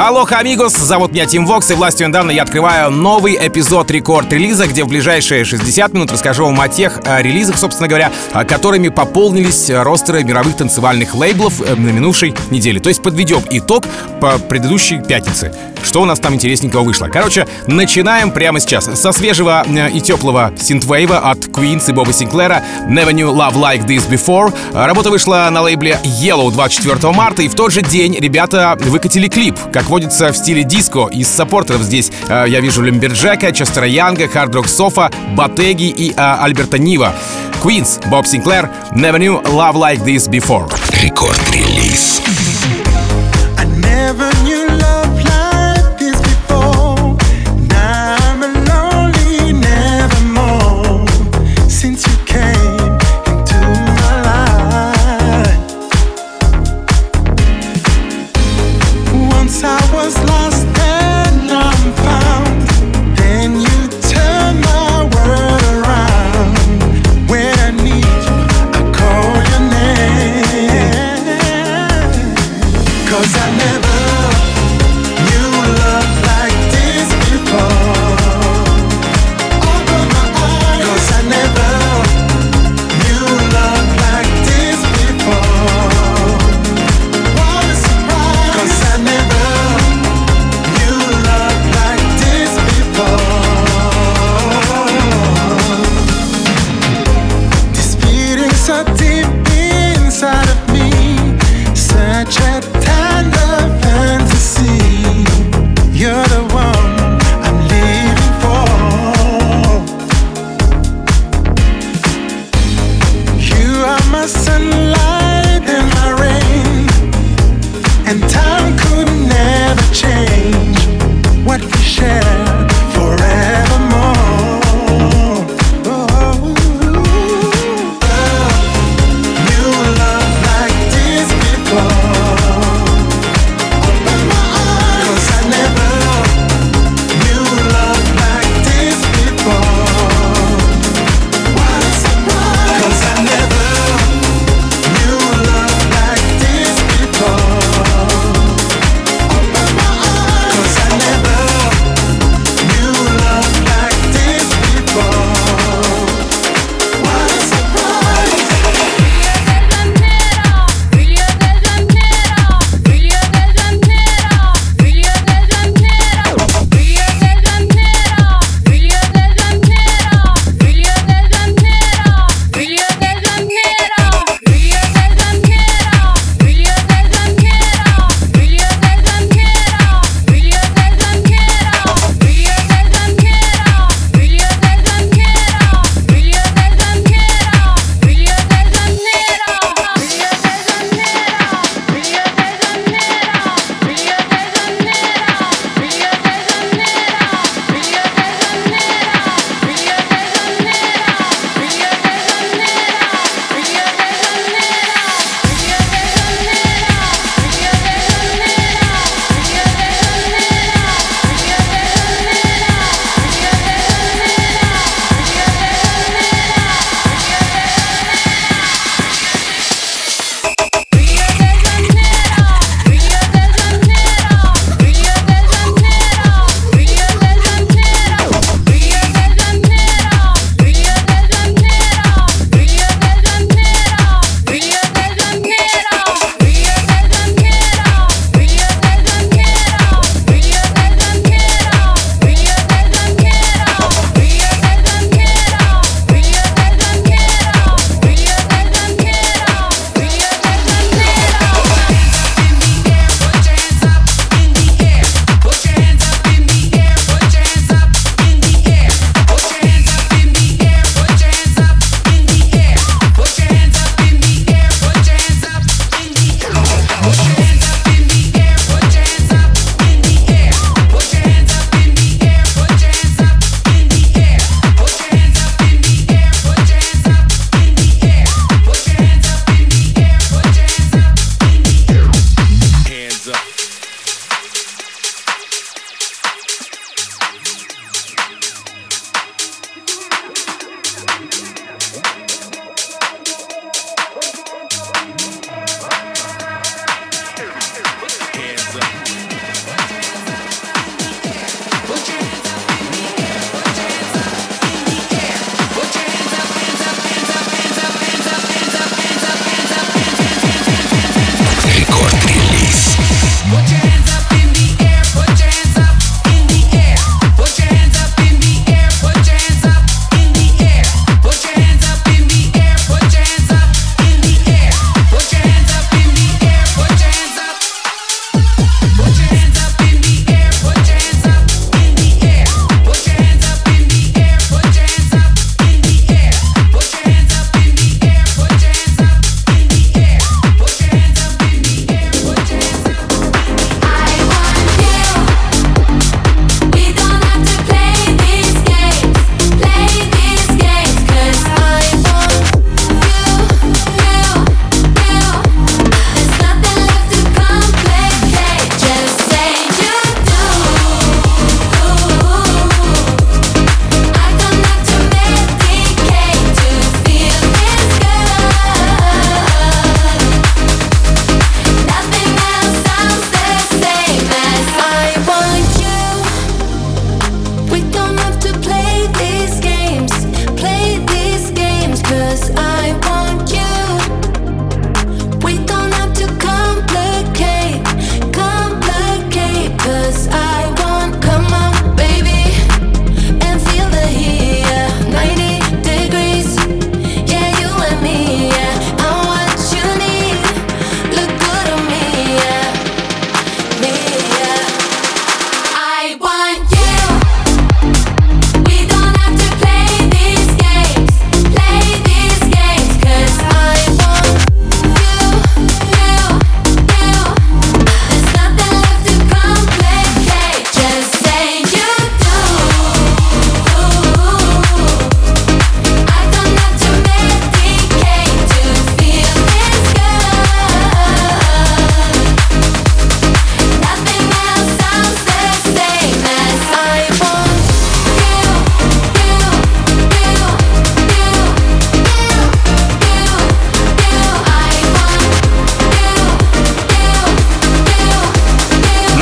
Алоха, амигос, зовут меня Тим Вокс, и властью недавно я открываю новый эпизод рекорд-релиза, где в ближайшие 60 минут расскажу вам о тех э, релизах, собственно говоря, э, которыми пополнились ростеры мировых танцевальных лейблов э, на минувшей неделе. То есть подведем итог по предыдущей пятнице. Что у нас там интересненького вышло? Короче, начинаем прямо сейчас. Со свежего и теплого синтвейва от Queens и Боба Синклера Never Knew Love Like This Before. Работа вышла на лейбле Yellow 24 марта, и в тот же день ребята выкатили клип, как водится в стиле диско. Из саппортеров здесь э, я вижу Лемберджека, Честера Янга, Хард Рок Софа, Батеги и э, Альберта Нива. Queens, Боб Синклер, Never Knew Love Like This Before. Рекорд-релиз. I never knew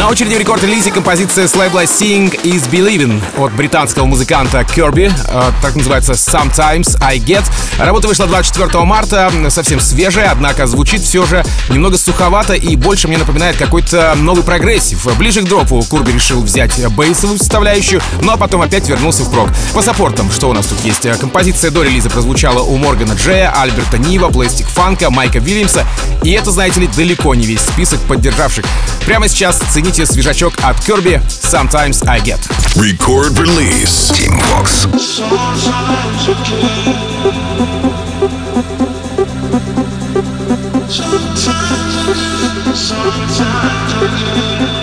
Очереди в Record Release композиция с лейбла Seeing is Believing от британского музыканта Kirby. Э, так называется Sometimes I Get. Работа вышла 24 марта, совсем свежая, однако звучит все же немного суховато и больше мне напоминает какой-то новый прогрессив. Ближе к дропу Курби решил взять бейсовую составляющую, ну а потом опять вернулся в прог. По саппортам, что у нас тут есть? Композиция до релиза прозвучала у Моргана Джея, Альберта Нива, Plastik Funk а, Майка Вильямса. И это, знаете ли, далеко не весь список поддержавших. Прямо сейчас цените Кстати, свежачок от Kirby Sometimes I Get. Record Release. Team Fox. Sometimes I get.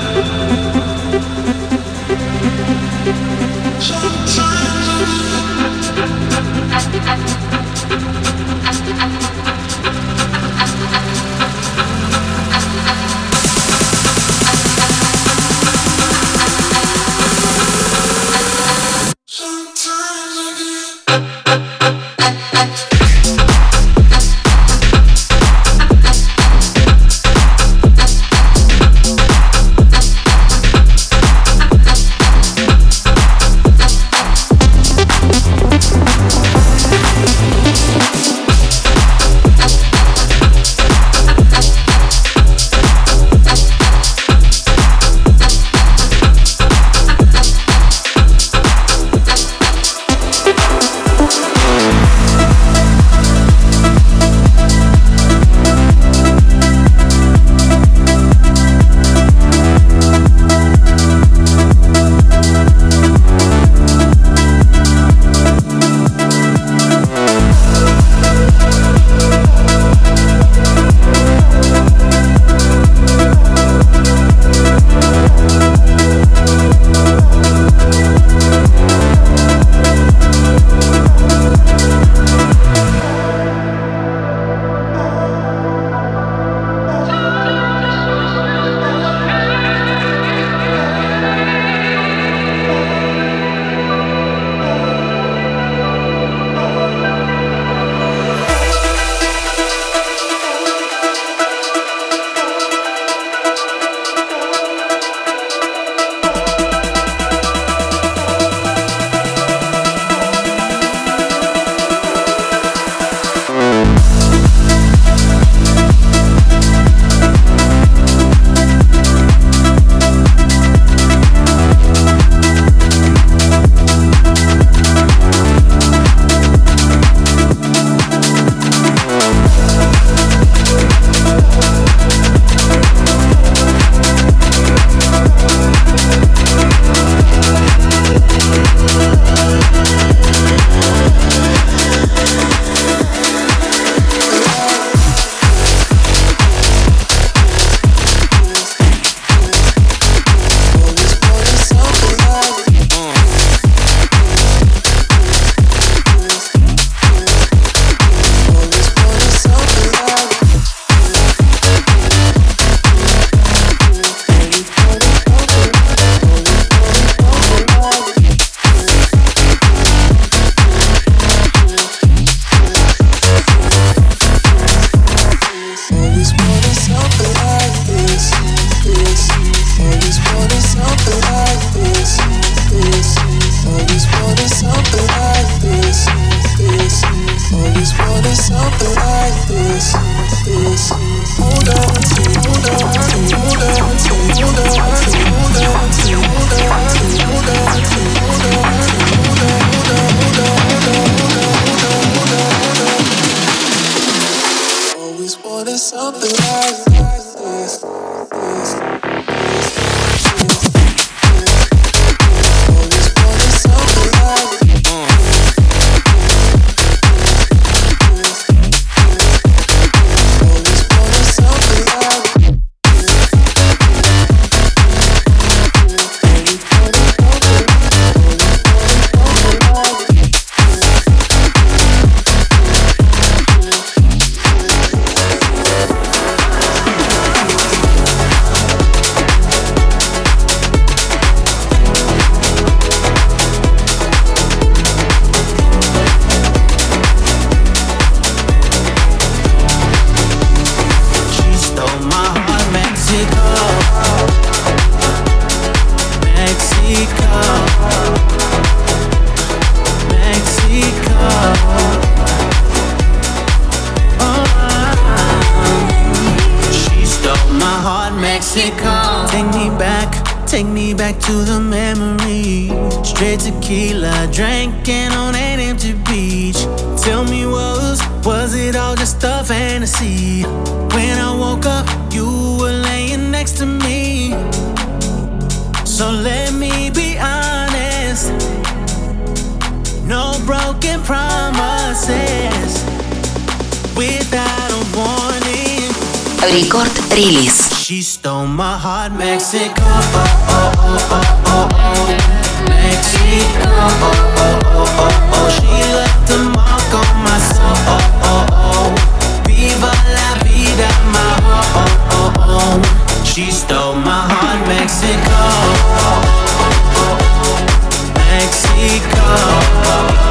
So let me be honest. No broken promises. Without a warning. Record release. She stole my heart, Mexico. Oh, oh, oh, Mexico. She left a mark on my soul. Viva la vida, my. She stole my heart, Mexico. Mexico.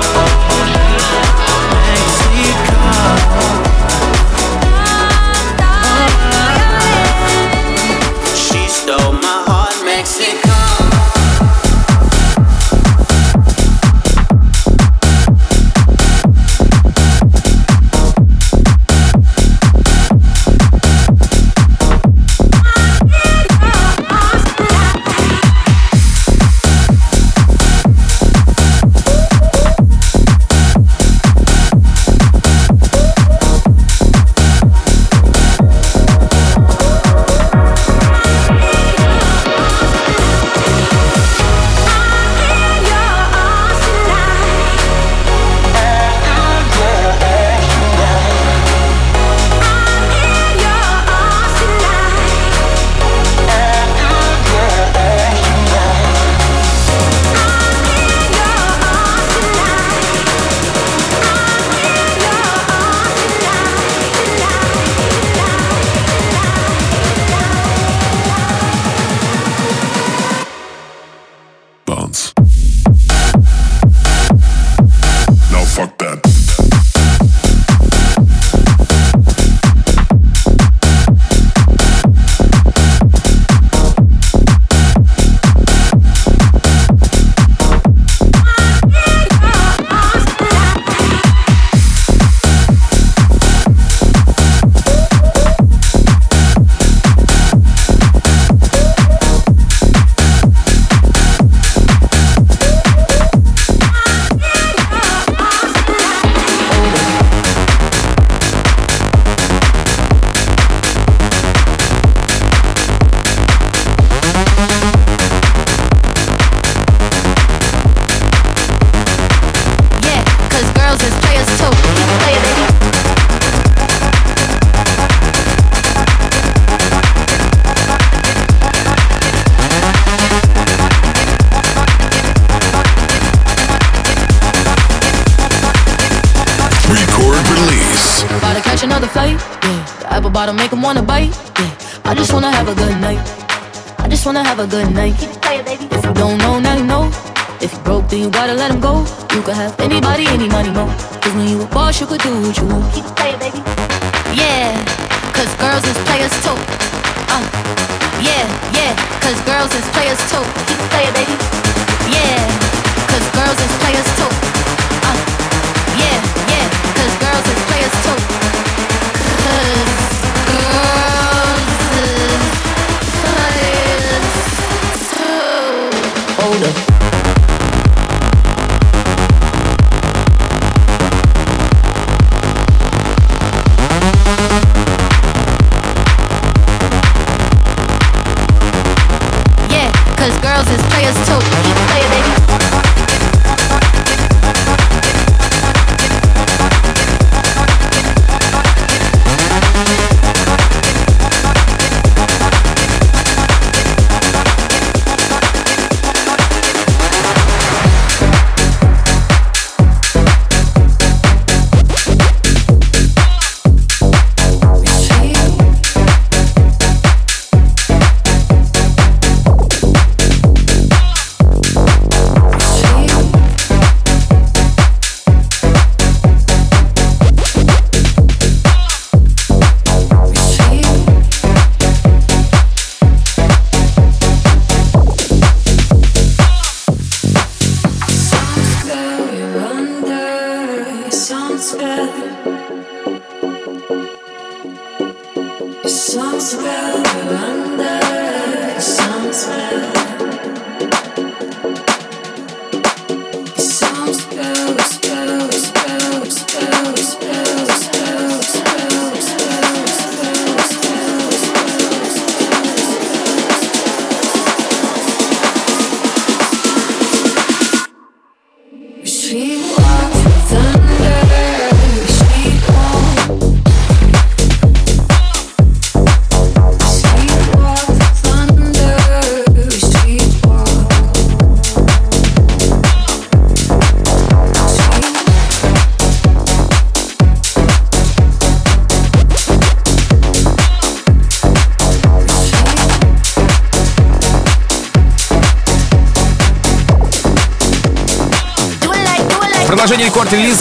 players till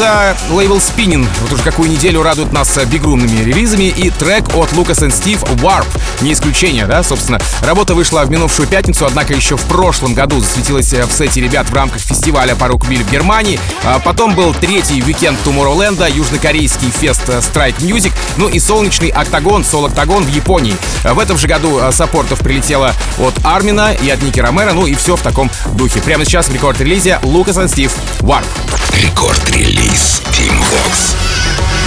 рекорд-релиза лейбл Spinning. Вот уже какую неделю радует нас бигрумными релизами. И трек от Lucas and Steve Warp. Не исключение, да, собственно. Работа вышла в минувшую пятницу, однако еще в прошлом году засветилась в сете ребят в рамках фестиваля Порок Виль в Германии. А потом был третий уикенд Tomorrowland, южнокорейский фест Strike Music, ну и солнечный октагон, сол октагон в Японии. В этом же году саппортов прилетело от Армина и от Ники Ромера, ну и все в таком духе. Прямо сейчас в рекорд-релизе Lucas and Steve Warp. Рекорд-релиз Team Vox.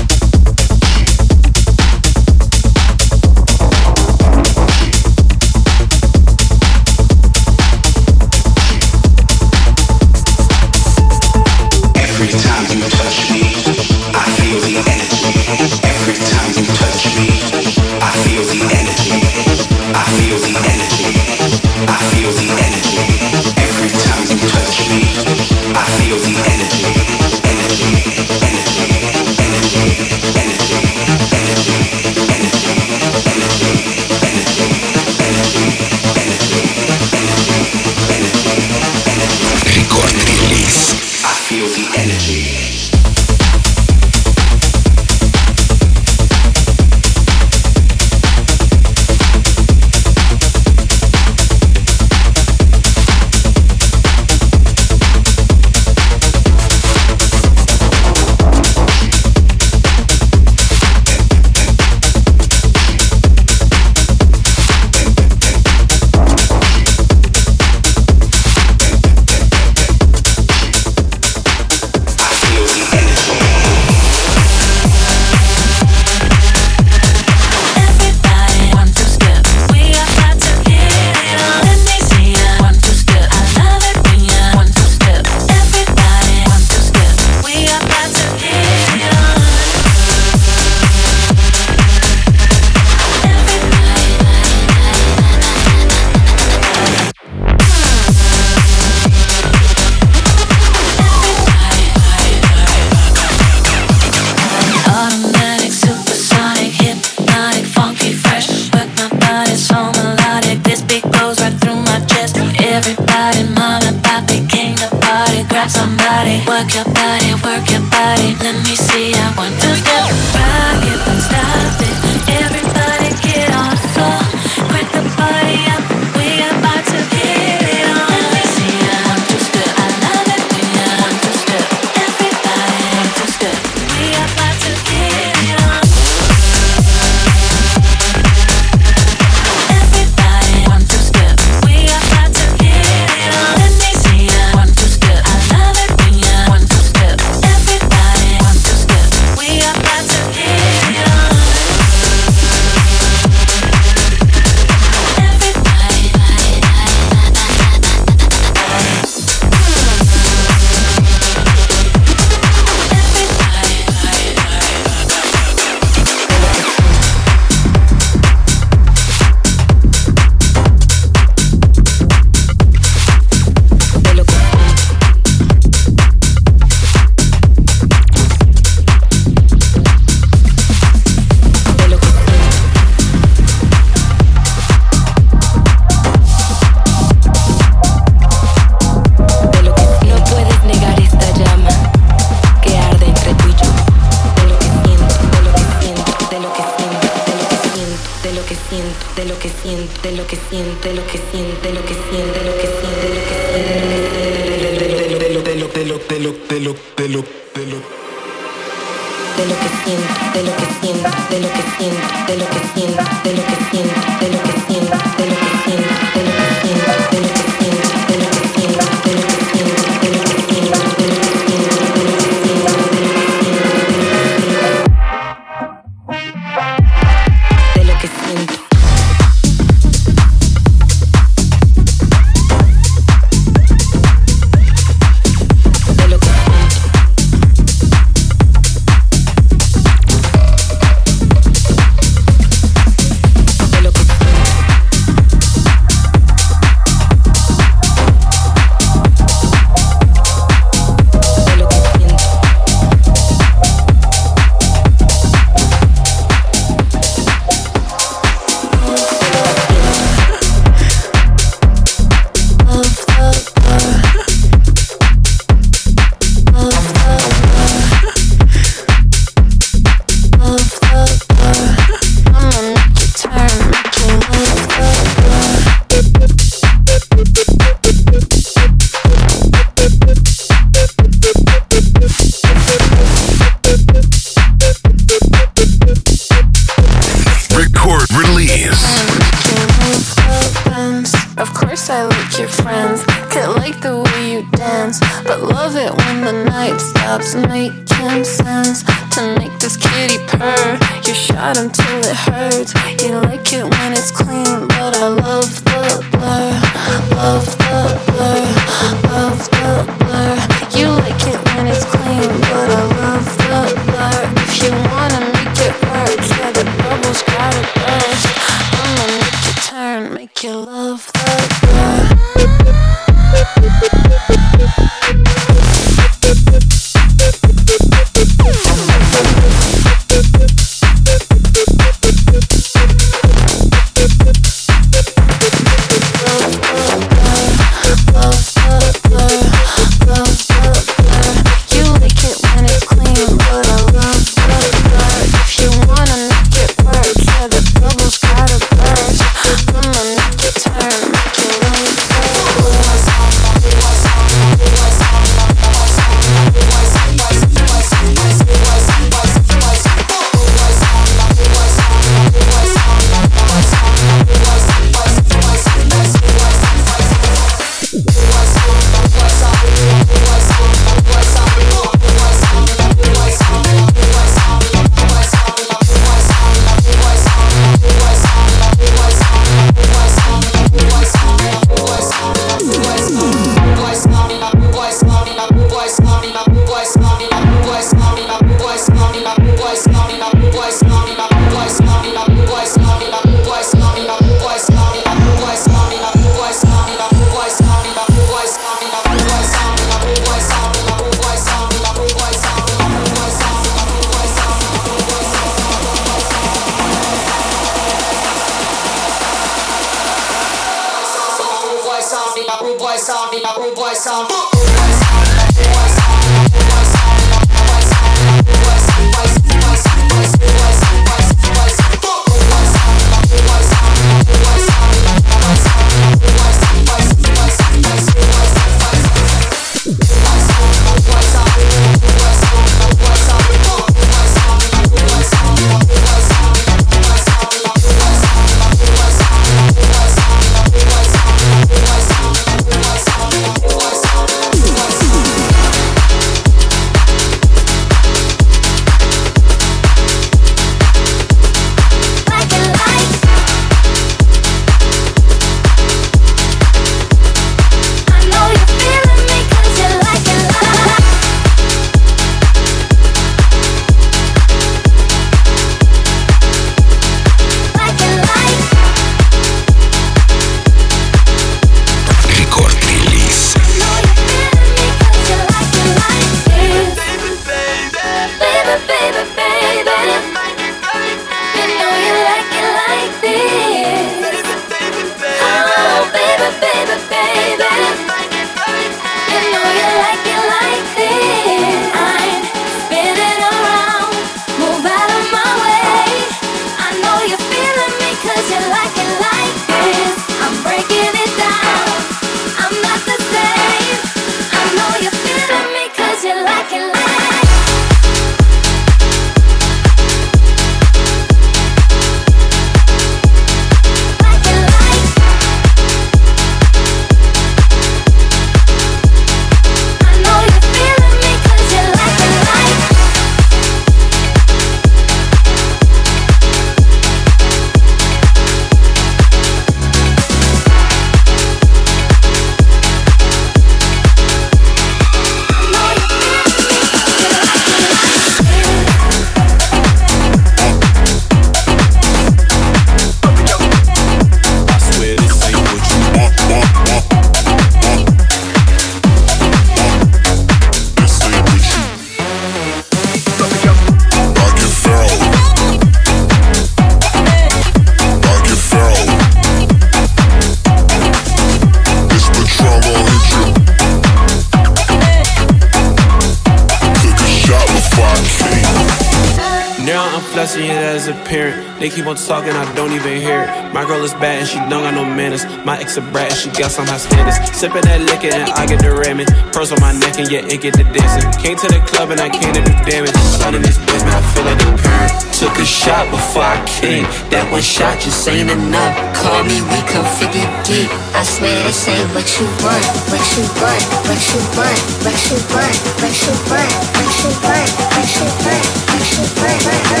I see it as a parent. They keep on talking, I don't even hear it. My girl is bad and she don't got no manners. My ex a brat and she got some high standards. Sipping that liquor and I get the ramming. Pearls on my neck and yeah, it get the dancing. Came to the club and I came to do damage. Son in this bitch, man, I feel like a parent. Took a shot before I came. That one shot just ain't enough. Call me, we come 50 deep. I swear this ain't what you want, what you want, what you want, what you want, what you want, what you want, what you want, what you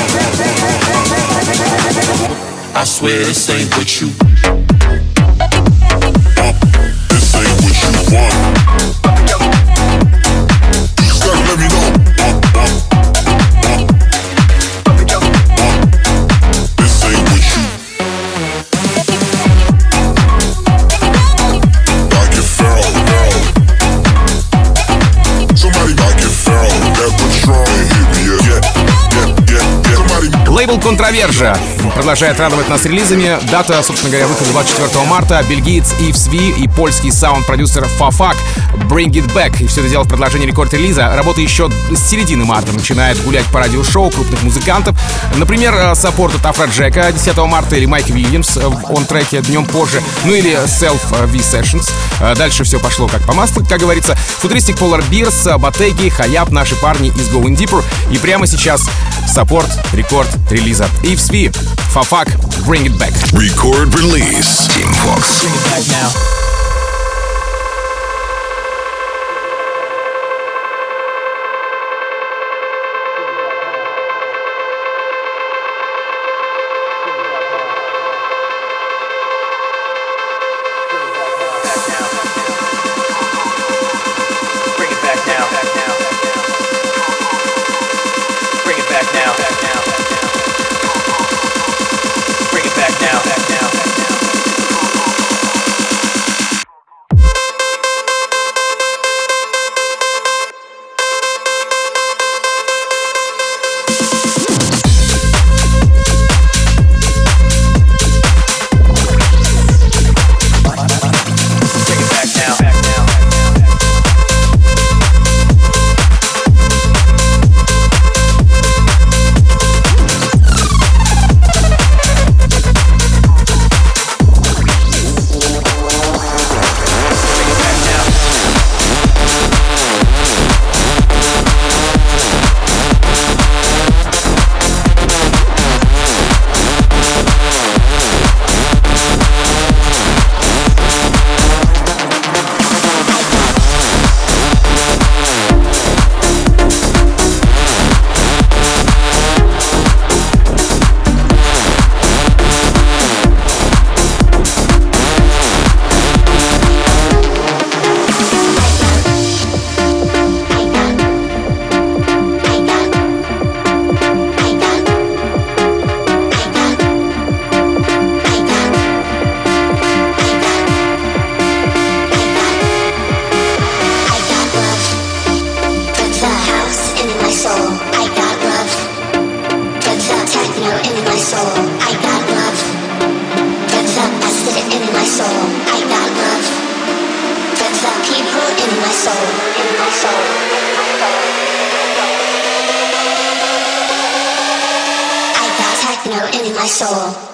want. I swear this ain't what you. This ain't what you want. Лейбл Controversia продолжает радовать нас релизами. Дата, собственно говоря, выхода 24 марта. Бельгиец Yves V и польский саунд-продюсер Fafaq Bring It Back. И все это дело в продолжении Record Release а. Работа еще с середины марта начинает гулять по радиошоу крупных музыкантов. Например, саппорт от Afrojack а 10 марта или Майк Вильямс в On Track е днем позже. Ну или Self V Sessions. Дальше все пошло как по маслу, как говорится. Futuristic Polar Bears, Батеги, Хаяб, наши парни из Going Deeper. И прямо сейчас саппорт рекорд релиза. Ивс Ви, Фафак, Bring It Back. Record release. Team Fox. Bring it back now. Soul. I got techno in my soul.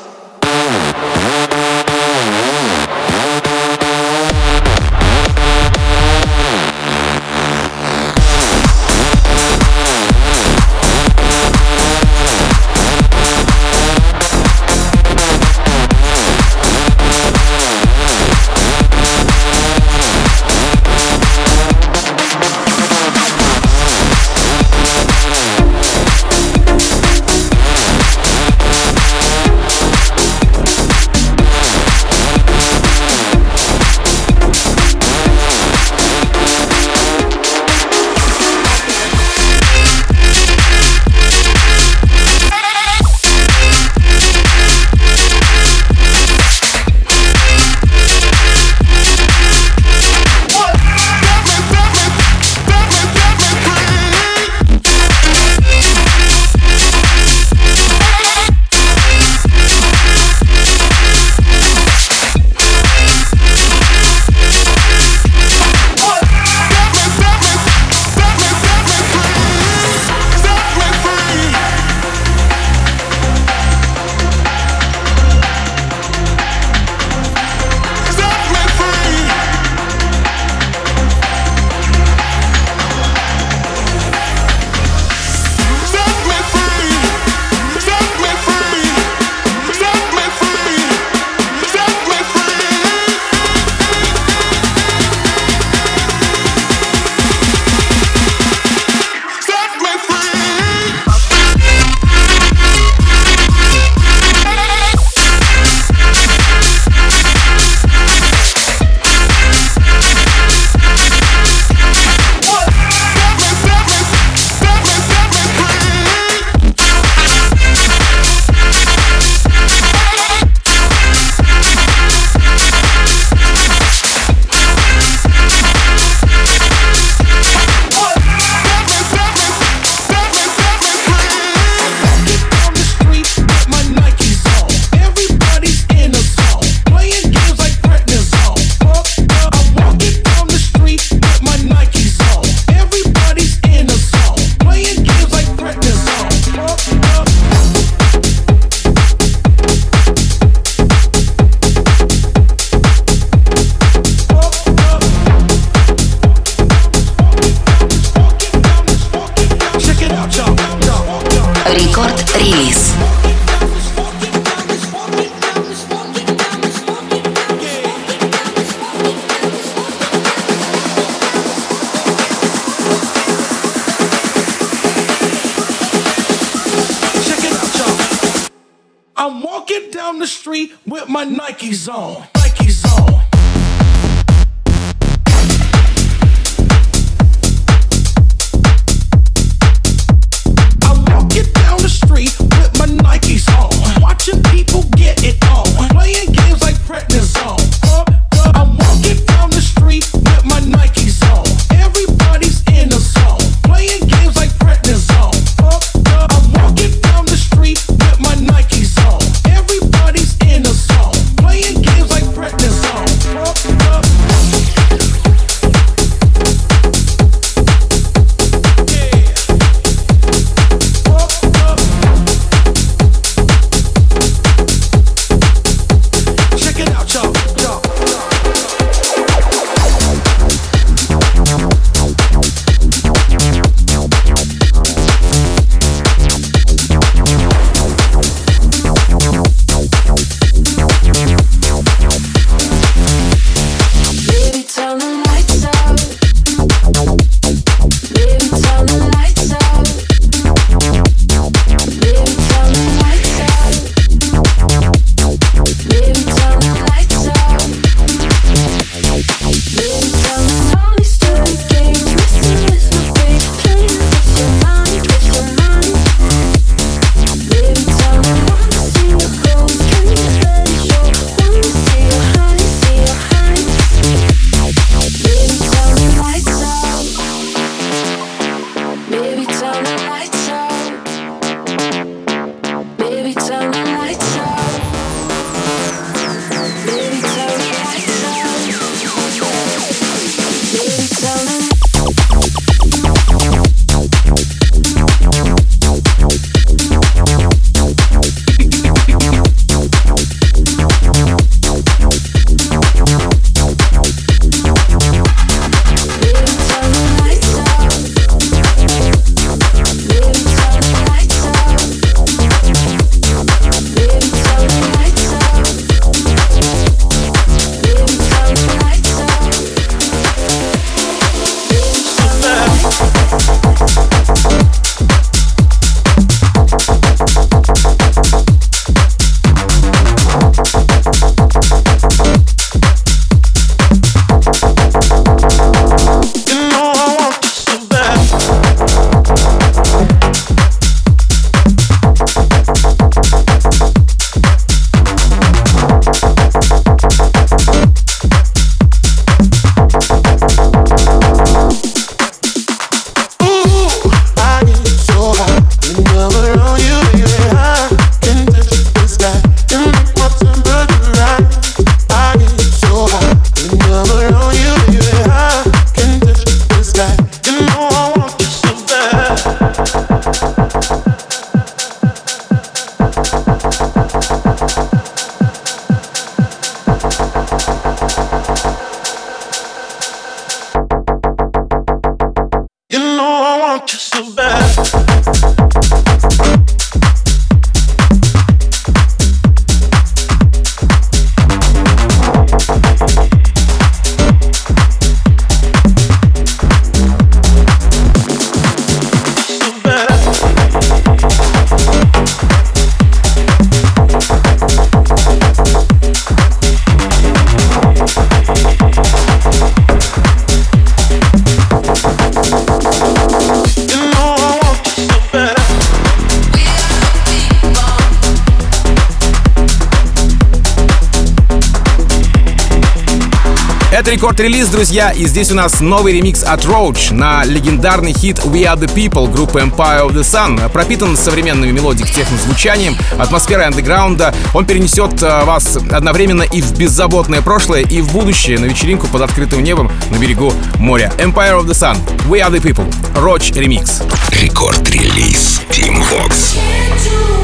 Шорт-релиз, друзья, и здесь у нас новый ремикс от Roach на легендарный хит We Are The People группы Empire of the Sun. Пропитан современными melodic техно звучанием, атмосферой андеграунда. Он перенесет э, вас одновременно и в беззаботное прошлое, и в будущее на вечеринку под открытым небом на берегу моря. Empire of the Sun, We Are The People, Roach ремикс. Record Release Tim Vox.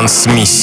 Трансмиссия.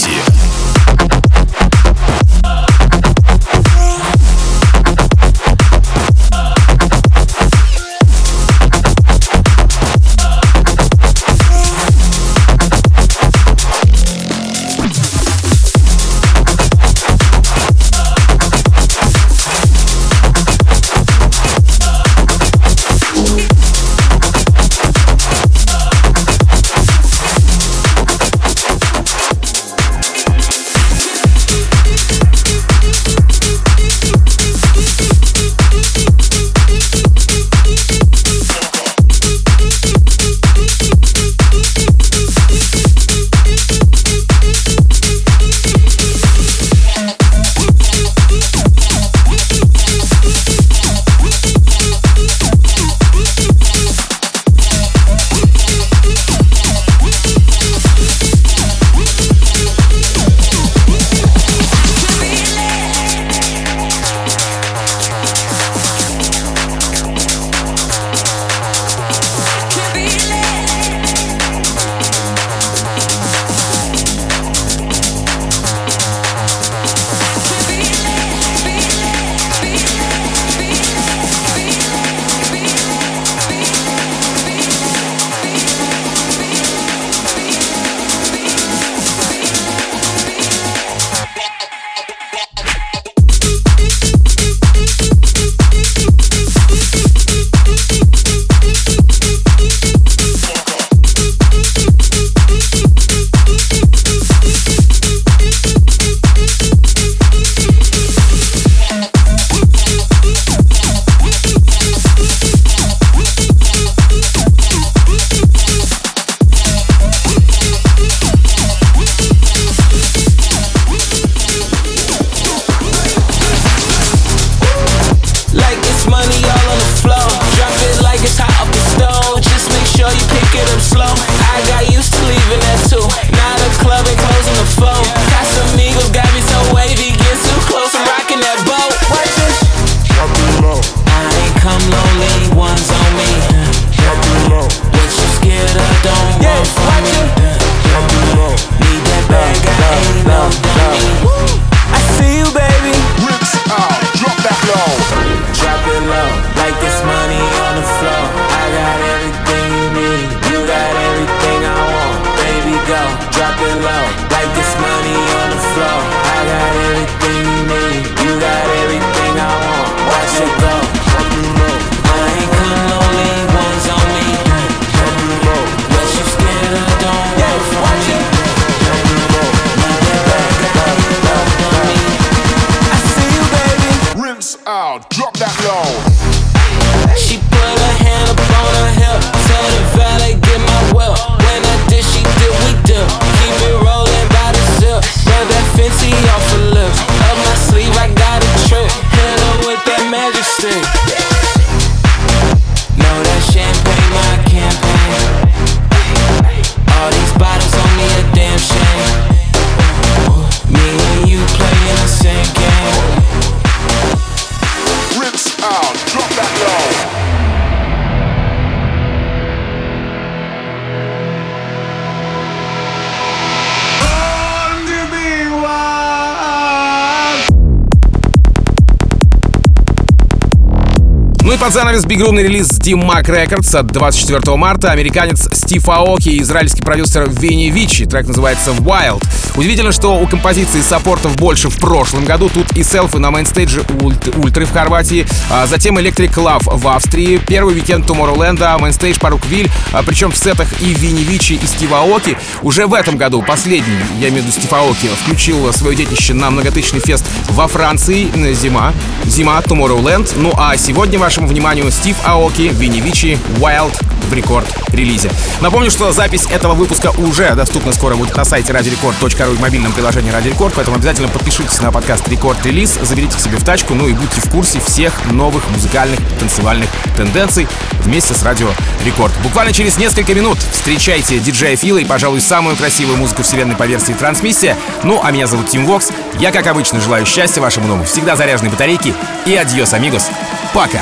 Под занавес бигрумный релиз Dim Mak Records от 24 марта. Американец Стив Аоки и израильский продюсер Vini Vici. Трек называется Wild. Удивительно, что у композиции саппортов больше в прошлом году. Тут и селфи на мейнстейдже ульт, Ультры в Хорватии, а затем Electric Love в Австрии, первый уикенд Tomorrowland, мейнстейдж Parookaville, а причем в сетах и Vini Vici, и Стива Аоки. Уже в этом году последний, я имею в виду Стив Аоки, включил свое детище на многотысячный фест во Франции. Зима. Зима, Tomorrowland. Ну а сегодня вашему вниманию Стив Аоки, Винни Вичи, Wild в рекорд-релизе. Напомню, что запись этого выпуска уже доступна скоро будет на сайте radiorecord.ru и в мобильном приложении Radio Record, поэтому обязательно подпишитесь на подкаст Рекорд Релиз, заберите себе в тачку, ну и будьте в курсе всех новых музыкальных танцевальных тенденций вместе с Радио Рекорд. Буквально через несколько минут встречайте диджея Фила и, пожалуй, самую красивую музыку вселенной по версии трансмиссия. Ну, а меня зовут Тим Вокс. Я, как обычно, желаю счастья вашему дому, всегда заряженной батарейки и adiós, amigos. Пока!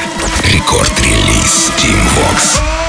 Record Release Tim Vox.